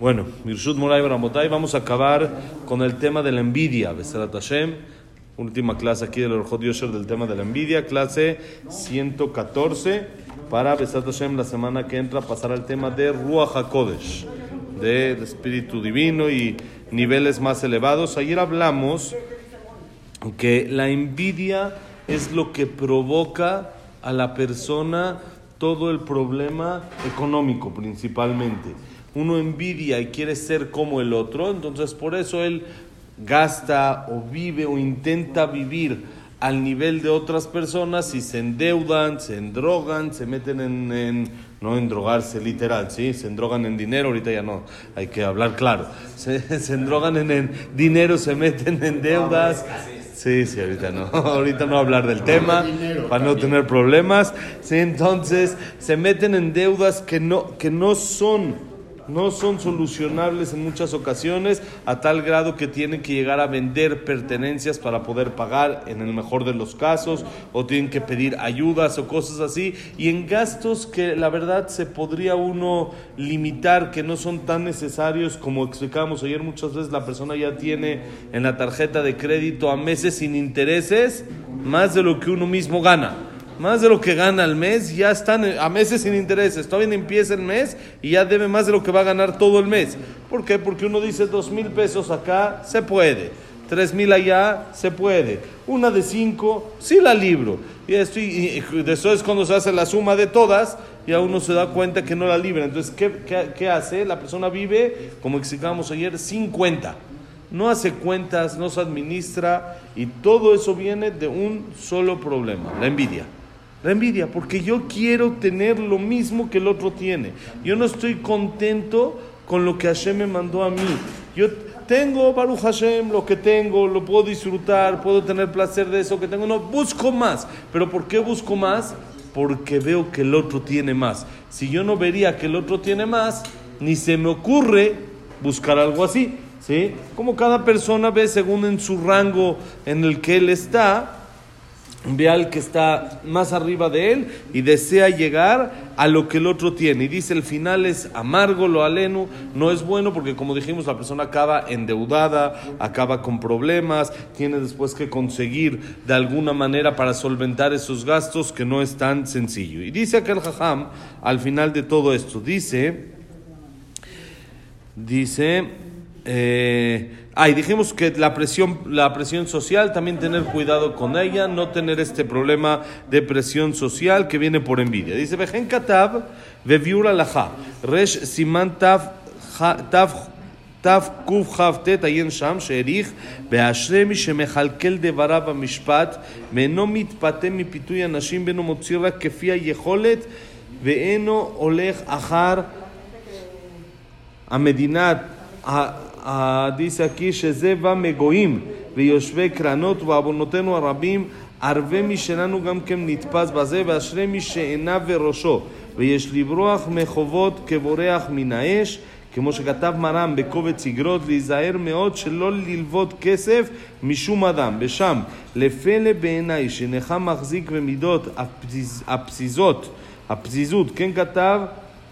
Bueno, Mirshut Moray Baramotay, vamos a acabar con el tema de la envidia. Besarat Hashem, última clase aquí del Orjot Yosher del tema de la envidia, clase 114. Para Besarat Hashem, la semana que entra, pasar al tema de Ruach HaKodesh, de espíritu divino y niveles más elevados. Ayer hablamos que la envidia es lo que provoca a la persona todo el problema económico principalmente uno envidia y quiere ser como el otro, entonces por eso él gasta o vive o intenta vivir al nivel de otras personas y se endeudan, se endrogan, se meten en, no en drogarse literal, ¿sí? se endrogan en dinero, ahorita ya no, hay que hablar claro, se, se endrogan en, en dinero, se meten en deudas. Sí, sí, ahorita no. Ahorita no hablar del tema para no tener problemas. Sí, entonces se meten en deudas que no, que no son no son solucionables en muchas ocasiones a tal grado que tienen que llegar a vender pertenencias para poder pagar en el mejor de los casos o tienen que pedir ayudas o cosas así. Y en gastos que la verdad se podría uno limitar que no son tan necesarios como explicamos ayer muchas veces la persona ya tiene en la tarjeta de crédito a meses sin intereses más de lo que uno mismo gana más de lo que gana al mes, ya están a meses sin intereses. Todavía empieza el mes y ya debe más de lo que va a ganar todo el mes. ¿Por qué? Porque uno dice dos mil pesos acá, se puede. Tres mil allá, se puede. Una de cinco, sí la libro. Y, esto, y, eso es cuando se hace la suma de todas, ya uno se da cuenta que no la libra. Entonces, ¿qué, qué, qué hace? La persona vive, como explicamos ayer, sin cuenta. No hace cuentas, no se administra y todo eso viene de un solo problema, la envidia. La envidia, porque yo quiero tener lo mismo que el otro tiene. Yo no estoy contento con lo que Hashem me mandó a mí. Yo tengo, Baruch Hashem, lo que tengo, lo puedo disfrutar, puedo tener placer de eso que tengo. No, busco más. ¿Pero por qué busco más? Porque veo que el otro tiene más. Si yo no vería que el otro tiene más, ni se me ocurre buscar algo así. ¿sí? Como cada persona ve según en su rango en el que él está, ve al que está más arriba de él y desea llegar a lo que el otro tiene. Y dice, el final es amargo, lo aleno, no es bueno porque como dijimos, la persona acaba endeudada, acaba con problemas, tiene después que conseguir de alguna manera para solventar esos gastos que no es tan sencillo. Y dice aquel jajam, al final de todo esto, dice, dice, eh, Ah, y dijimos que la presión, la presión social, también tener cuidado con ella, no tener este problema de presión social que viene por envidia. Dice, Vejen Katab, Veviur Alaha, Resh Siman Tav, Tav Kuf Chavtet, Ayen Sham, Sherich, Beashre mi שמכלכל דבריו במשפט, ואינו מתפתה מפיתוי אנשים ואינו מוציא רק כפי היכולת, ואינו הולך אחר המדינה dice aquí, Shezeva Megoim, ויושבי קרנות ועוונותינו הרבים, ערבי משלנו גם כן נתפס בזה, ואשרי מי שעיניו וראשו, ויש לברוח מחובות כבורח מן האש, כמו שכתב מרן בקובץ איגרות, להיזהר מאוד שלא ללוות כסף משום אדם. ושם, לפלא בעיניי, שנך מחזיק במידות הפזיזות, הפזיזות, כן כתב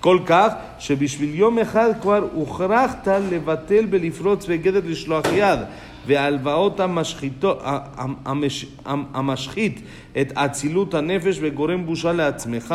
כל כך שבשביל יום אחד כבר הוכרחת לבטל ולפרוץ בגדר לשלוח יד. והלוואות המשחית את אצילות הנפש וגורם בושה לעצמך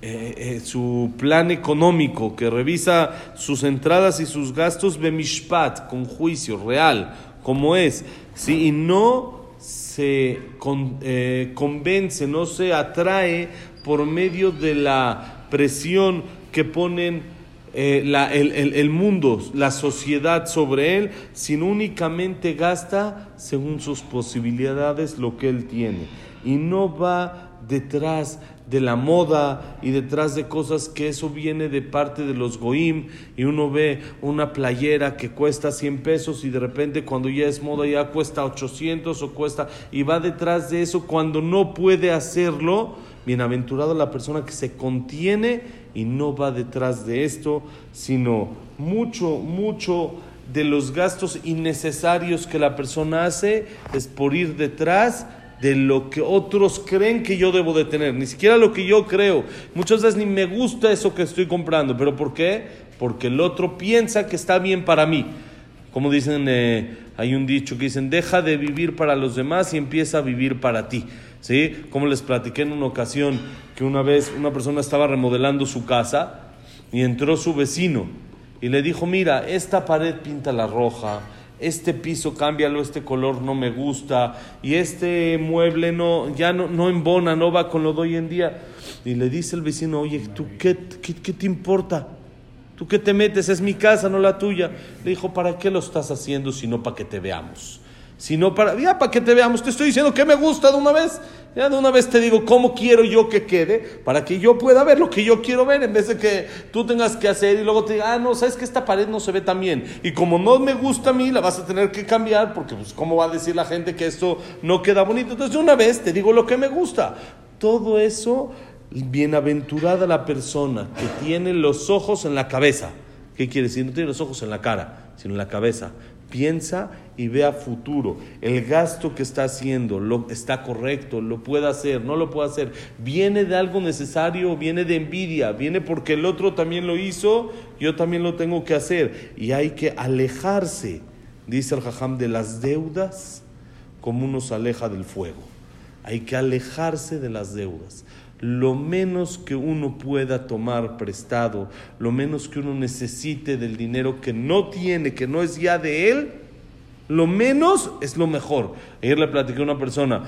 eh, eh, su plan económico, que revisa sus entradas y sus gastos, bemishpat, con juicio real, como es, ¿sí? y no se eh, convence, no se atrae por medio de la presión que ponen la, el, el, el, mundo, la sociedad sobre él, sino únicamente gasta según sus posibilidades lo que él tiene. Y no va detrás de la moda y detrás de cosas que eso viene de parte de los goim y uno ve una playera que cuesta 100 pesos y de repente cuando ya es moda ya cuesta 800 o cuesta y va detrás de eso cuando no puede hacerlo, bienaventurado la persona que se contiene y no va detrás de esto, sino mucho, mucho de los gastos innecesarios que la persona hace es por ir detrás de lo que otros creen que yo debo de tener, ni siquiera lo que yo creo. Muchas veces ni me gusta eso que estoy comprando, pero ¿por qué? Porque el otro piensa que está bien para mí. Como dicen, eh, hay un dicho que dicen, deja de vivir para los demás y empieza a vivir para ti. ¿Sí? Como les platiqué en una ocasión que una vez una persona estaba remodelando su casa y entró su vecino y le dijo, mira, esta pared pinta la roja, este piso cámbialo, este color no me gusta, y este mueble no, ya no, no embona, no va con lo de hoy en día. Y le dice el vecino, oye, ¿tú qué, qué, qué te importa? ¿Tú qué te metes? Es mi casa, no la tuya. Le dijo, ¿para qué lo estás haciendo si no para que te veamos? Sino para, ya para que te veamos, te estoy diciendo que me gusta de una vez, ya de una vez te digo cómo quiero yo que quede, para que yo pueda ver lo que yo quiero ver, en vez de que tú tengas que hacer y luego te diga, ah, no, sabes que esta pared no se ve tan bien, y como no me gusta a mí, la vas a tener que cambiar, porque pues cómo va a decir la gente que esto no queda bonito, entonces de una vez te digo lo que me gusta, todo eso, bienaventurada la persona que tiene los ojos en la cabeza, ¿qué quiere decir? No tiene los ojos en la cara, sino en la cabeza, piensa y vea futuro. El gasto que está haciendo lo, está correcto, lo puede hacer, no lo puede hacer. Viene de algo necesario, viene de envidia, viene porque el otro también lo hizo, yo también lo tengo que hacer. Y hay que alejarse, dice el Jajam, de las deudas como uno se aleja del fuego. Hay que alejarse de las deudas lo menos que uno pueda tomar prestado, lo menos que uno necesite del dinero que no tiene, que no es ya de él, lo menos es lo mejor. Ayer le platiqué a una persona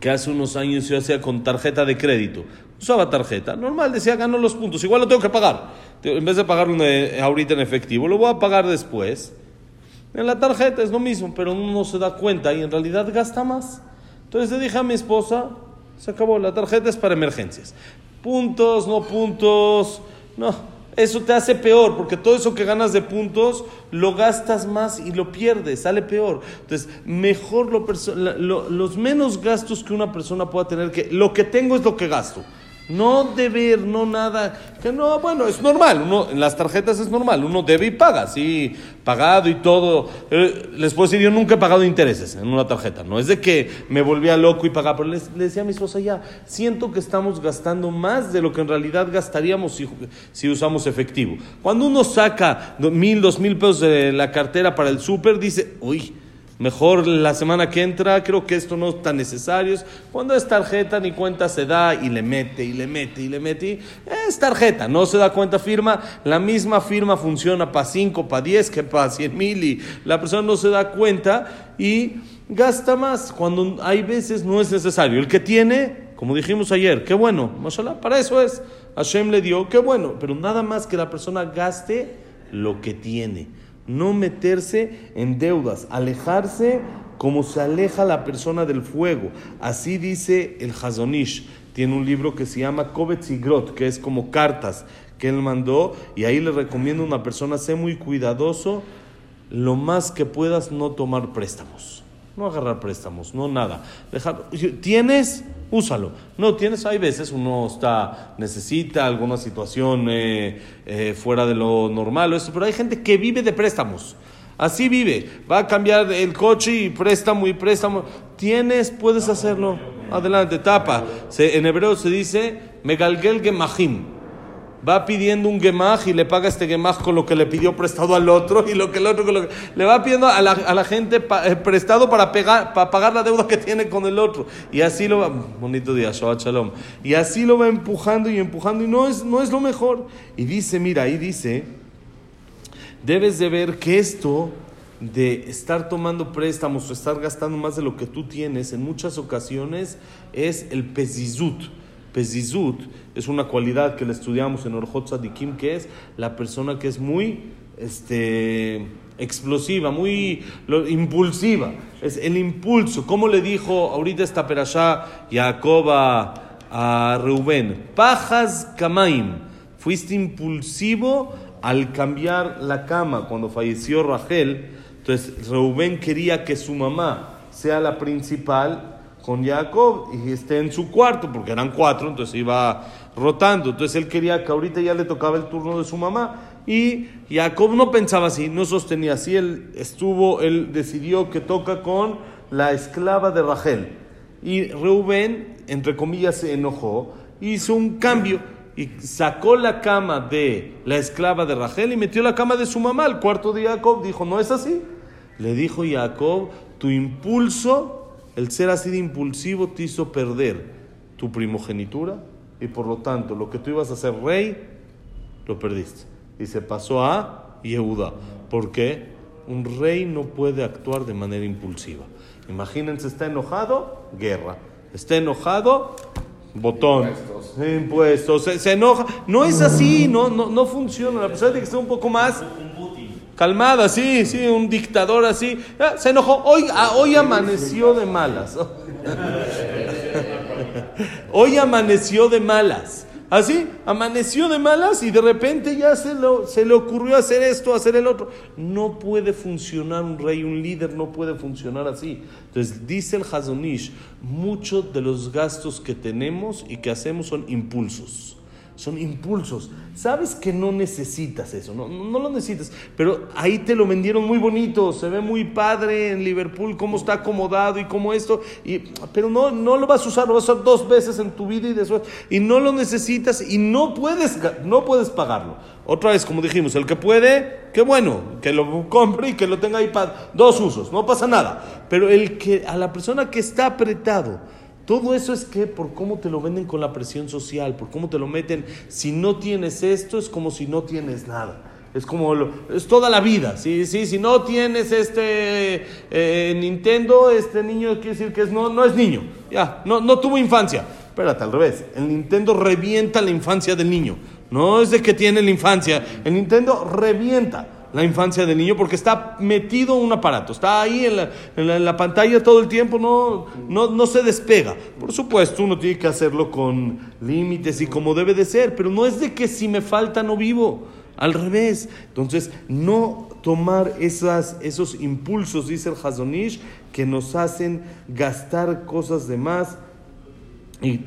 que hace unos años yo hacía con tarjeta de crédito. Usaba tarjeta, normal, decía gano los puntos, igual lo tengo que pagar. En vez de pagarlo ahorita en efectivo, lo voy a pagar después. En la tarjeta es lo mismo, pero uno no se da cuenta y en realidad gasta más. Entonces le dije a mi esposa, se acabó, la tarjeta es para emergencias. Puntos, no puntos, no. Eso te hace peor, porque todo eso que ganas de puntos lo gastas más y lo pierdes, sale peor. Entonces, mejor lo, los menos gastos que una persona pueda tener, que lo que tengo es lo que gasto. No deber, no nada. Que no, bueno, es normal. Uno, en las tarjetas es normal. Uno debe y paga, sí, pagado y todo. Les puedo decir, yo nunca he pagado intereses en una tarjeta. No es de que me volvía loco y pagaba, pero le decía a mi esposa ya, siento que estamos gastando más de lo que en realidad gastaríamos si, si usamos efectivo. Cuando uno saca mil, dos mil pesos de la cartera para el súper, dice, uy, Mejor la semana que entra, creo que esto no es tan necesario. Cuando es tarjeta, ni cuenta se da y le mete y le mete y le mete. Es tarjeta, no se da cuenta firma. La misma firma funciona para 5, para 10 que para 100 mil y la persona no se da cuenta y gasta más cuando hay veces no es necesario. El que tiene, como dijimos ayer, qué bueno, mashallah, para eso es. Hashem le dio, qué bueno, pero nada más que la persona gaste lo que tiene no meterse en deudas, alejarse como se aleja la persona del fuego. Así dice el Hazonish. Tiene un libro que se llama Kovetz Grot, que es como cartas que él mandó, y ahí le recomiendo a una persona, sé muy cuidadoso, lo más que puedas no tomar préstamos. No agarrar préstamos, no nada. Dejar, tienes, úsalo. No tienes, hay veces uno está, necesita alguna situación eh, eh, fuera de lo normal, eso, pero hay gente que vive de préstamos. Así vive. Va a cambiar el coche y préstamo y préstamo. Tienes, puedes hacerlo. Adelante, tapa. en hebreo se dice Megalgel Gemahim va pidiendo un gemaj y le paga este gemaj con lo que le pidió prestado al otro y lo que el otro con lo que... le va pidiendo a la, gente eh, prestado para pagar la deuda que tiene con el otro. Y así lo va bonito día Shabbat Shalom. Y así lo va empujando y empujando y no es, no es lo mejor. Y dice mira ahí dice debes de ver que esto de estar tomando préstamos o estar gastando más de lo que tú tienes en muchas ocasiones es el pesizut Pezizut es una cualidad que le estudiamos en Orjot Sadikim, que es la persona que es muy este, explosiva, muy impulsiva. Es el impulso. ¿Cómo le dijo ahorita esta perashá Jacob a, a Reuben, Pajas Kamaim, fuiste impulsivo al cambiar la cama cuando falleció Rachel. Entonces Reuben quería que su mamá sea la principal con Jacob y esté en su cuarto, porque eran cuatro, entonces iba rotando. Entonces él quería que ahorita ya le tocaba el turno de su mamá. Y Jacob no pensaba así, no sostenía así. Él estuvo, él decidió que toca con la esclava de Rachel. Y Reuben, entre comillas, se enojó, hizo un cambio y sacó la cama de la esclava de Rachel y metió la cama de su mamá al cuarto de Jacob. Dijo, no es así. Le dijo Jacob, tu impulso, el ser así de impulsivo, te hizo perder tu primogenitura y por lo tanto lo que tú ibas a ser rey, lo perdiste. Y se pasó a Yehuda. ¿Por qué? Un rey no puede actuar de manera impulsiva. Imagínense, está enojado, guerra. Está enojado, botón. Impuestos. Impuestos. Se, enoja. No es así, no, no, no funciona. La persona tiene que estar un poco más calmada, sí, sí, un dictador así. Se enojó. Hoy, ah, hoy amaneció de malas. hoy amaneció de malas. Así, amaneció de malas y de repente ya se, se le ocurrió hacer esto, hacer el otro. No puede funcionar un rey, un líder, no puede funcionar así. Entonces, dice el Hazonish, muchos de los gastos que tenemos y que hacemos son impulsos son impulsos. Sabes que no necesitas eso, no, no, lo necesitas, pero ahí te lo vendieron muy bonito, se ve muy padre en Liverpool, cómo está acomodado y cómo esto, y, pero no, no lo vas a usar, lo vas a usar dos veces en tu vida y después, y no lo necesitas y no puedes, no puedes pagarlo. Otra vez, como dijimos, el que puede, qué bueno, que lo compre y que lo tenga ahí para dos usos, no pasa nada. Pero el que a la persona que está apretado, todo eso es que por cómo te lo venden con la presión social, por cómo te lo meten. Si no tienes esto, es como si no tienes nada. Es como, es toda la vida. si no tienes este eh, Nintendo, este niño quiere decir que es, no, no es niño. Ya, no, no tuvo infancia. Espérate, al revés. El Nintendo revienta la infancia del niño. No es de que tiene la infancia. El Nintendo revienta la infancia del niño porque está metido un aparato, está ahí en la, en la, pantalla todo el tiempo, no, no, no, se despega. Por supuesto, uno tiene que hacerlo con límites y como debe de ser, pero no es de que si me falta no vivo, al revés. Entonces, no tomar esos impulsos, dice el Hazonish, que nos hacen gastar cosas de más y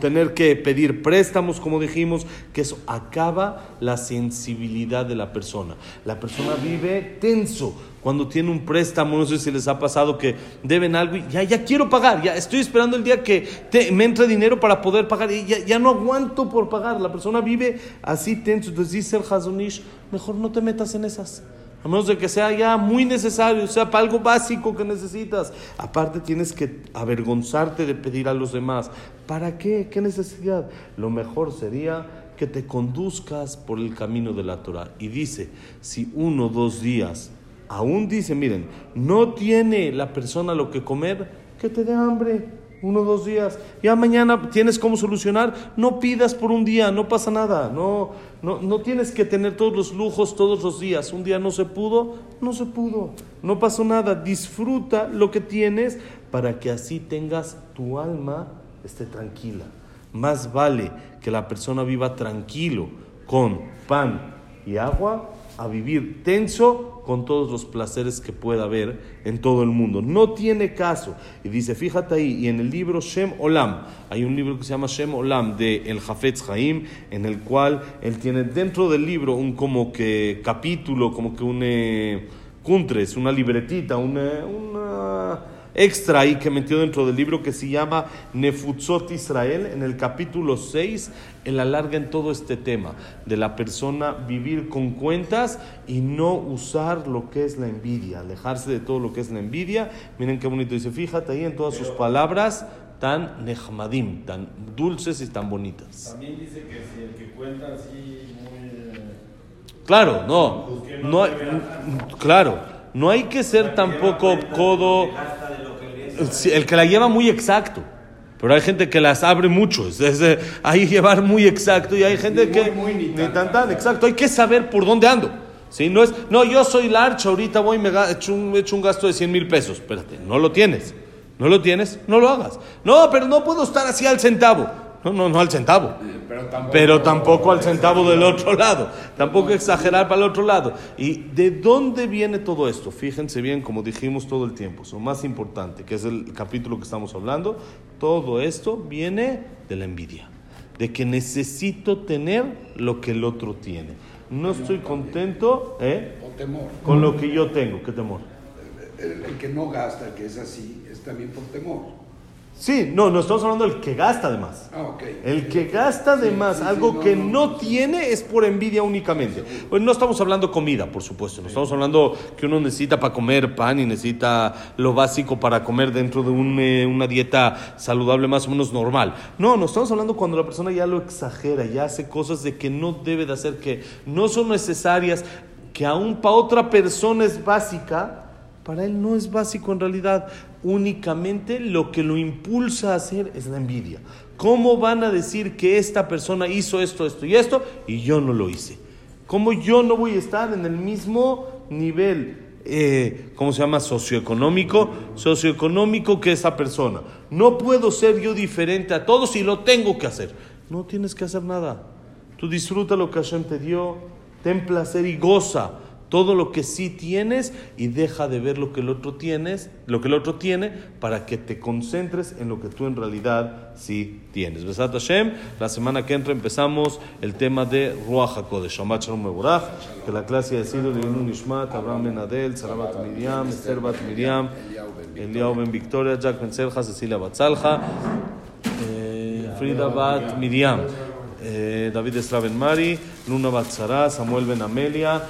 tener que pedir préstamos, como dijimos, que eso acaba la sensibilidad de la persona. La persona vive tenso cuando tiene un préstamo, no sé si les ha pasado que deben algo y ya, ya quiero pagar, ya estoy esperando el día que me entre dinero para poder pagar y ya, ya, no aguanto por pagar. La persona vive así tenso. Entonces dice el Hazunish, mejor no te metas en esas. A menos de que sea ya muy necesario, sea para algo básico que necesitas. Aparte tienes que avergonzarte de pedir a los demás. ¿Para qué? ¿Qué necesidad? Lo mejor sería que te conduzcas por el camino de la Torah. Y dice, si uno o dos días, aún dice, miren, no tiene la persona lo que comer, que te dé hambre uno dos días. Ya mañana tienes cómo solucionar. No pidas por un día, no pasa nada. No, no, no tienes que tener todos los lujos todos los días. Un día no se pudo, no se pudo. No pasó nada. Disfruta lo que tienes para que así tengas tu alma esté tranquila. Más vale que la persona viva tranquilo con pan y agua a vivir tenso con todos los placeres que pueda haber en todo el mundo. No tiene caso. Y dice, fíjate ahí, y en el libro Shem Olam, hay un libro que se llama Shem Olam de El Jafetz Haim, en el cual él tiene dentro del libro un como que capítulo, como que un eh, kuntres, una libretita, una, una extra ahí que metió dentro del libro que se llama Nefutzot Israel. En el capítulo 6, él alarga en todo este tema de la persona vivir con cuentas y no usar lo que es la envidia, alejarse de todo lo que es la envidia. Miren qué bonito dice, fíjate ahí en todas sus palabras tan nehmadim, tan dulces y tan bonitas. También dice que si el que cuenta así muy... Eh, claro, no, pues no, claro, no hay que ser tampoco codo el que la lleva muy exacto. Pero hay gente que las abre mucho. Es, es, hay llevar muy exacto y hay gente que ni, tan, tan exacto. Hay que saber por dónde ando. ¿sí? No es, no, yo soy larcha, ahorita voy y me he hecho un, hecho un gasto de 100 mil pesos. Espérate, no lo tienes. No lo tienes, no lo hagas. No, pero no puedo estar así al centavo. No, no, no al centavo. Pero tampoco, Pero tampoco al centavo del otro lado. Tampoco exagerar para el otro lado. ¿Y de dónde viene todo esto? Fíjense bien, como dijimos todo el tiempo, lo más importante, que es el capítulo que estamos hablando, todo esto viene de la envidia. De que necesito tener lo que el otro tiene. No estoy contento ¿eh? O temor. con lo que yo tengo. ¿Qué temor? El, el que no gasta, el que es así, es también por temor. Sí, no, no estamos hablando del que gasta de más. Ah. El que gasta de Sí, más, sí, sí, algo no, que no, no, no. tiene es por envidia únicamente. Pues no estamos hablando comida, por supuesto. No estamos hablando que uno necesita para comer pan y necesita lo básico para comer dentro de un, eh, una dieta saludable más o menos normal. No, no estamos hablando cuando la persona ya lo exagera, ya hace cosas de que no debe de hacer, que no son necesarias, que aún para otra persona es básica. Para él no es básico en realidad. Únicamente lo que lo impulsa a hacer es la envidia. ¿Cómo van a decir que esta persona hizo esto, esto y esto y yo no lo hice? ¿Cómo yo no voy a estar en el mismo nivel, eh, ¿cómo se llama? Socioeconómico, socioeconómico que esa persona. No puedo ser yo diferente a todos y lo tengo que hacer. No tienes que hacer nada. Tú disfruta lo que Hashem te dio, ten placer y goza todo lo que sí tienes y deja de ver lo que el otro tienes, lo que el otro tiene, para que te concentres en lo que tú en realidad sí tienes. Besat Hashem, la semana que entra empezamos el tema de Ruach HaKodesh, Shabbat que la clase ha sido de Yunun Nishmat, Abraham Ben Adel, Sarabat Miriam, Esther Bat Miriam, Eliyahu Ben Victoria, Jack Ben Selja, Cecilia Batzalja, eh, Frida Bat Miriam, eh, David Esra Ben Mari, Luna Bat Sara, Samuel Ben Amelia,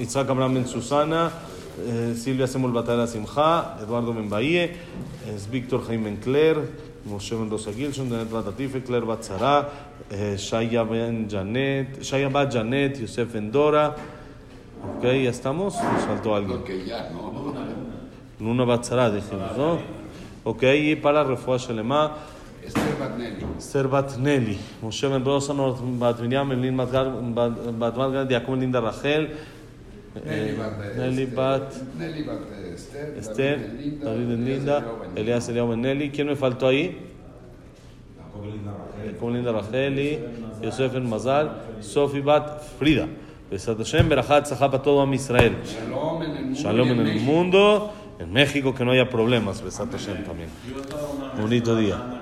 Isaac Abraham Ben Susana, eh, Silvia Semol Batalla Simcha, Eduardo Ben Bahie, es Víctor Jaime Ben Claire, Moshe Ben Rosa Gilson, Janet Bat Atife, Claire Bat Sara, eh, Shaya Ben Janet, Shaya Janet, Yosef Ben Dora. Ok, ya estamos. Nos faltó alguien. Porque ya, ¿no? Luna Bat Sara, dijimos, ¿no? Ok, y para Refuah Shelema. Esther Batnelli. Esther Bat Nelly, Moshe Ben Rosa, Bat Miriam, Elin Bat Gar- Bat Bat Margaret, Jacob Linda Rachel, Nelly eh, Bat Nelly Esther, David Linda, Elías Eliyahu Ben Nelly. ¿Quién me faltó ahí? Jacob Linda Racheli, Yosef Ben Mazal, Sofi Bat Frida. Besat Hashem, Berajat Zahá para todo Am Israel. Shalom en el mundo. Shalom en el México. mundo, en México que no haya problemas, Besat Hashem también. Bonito día.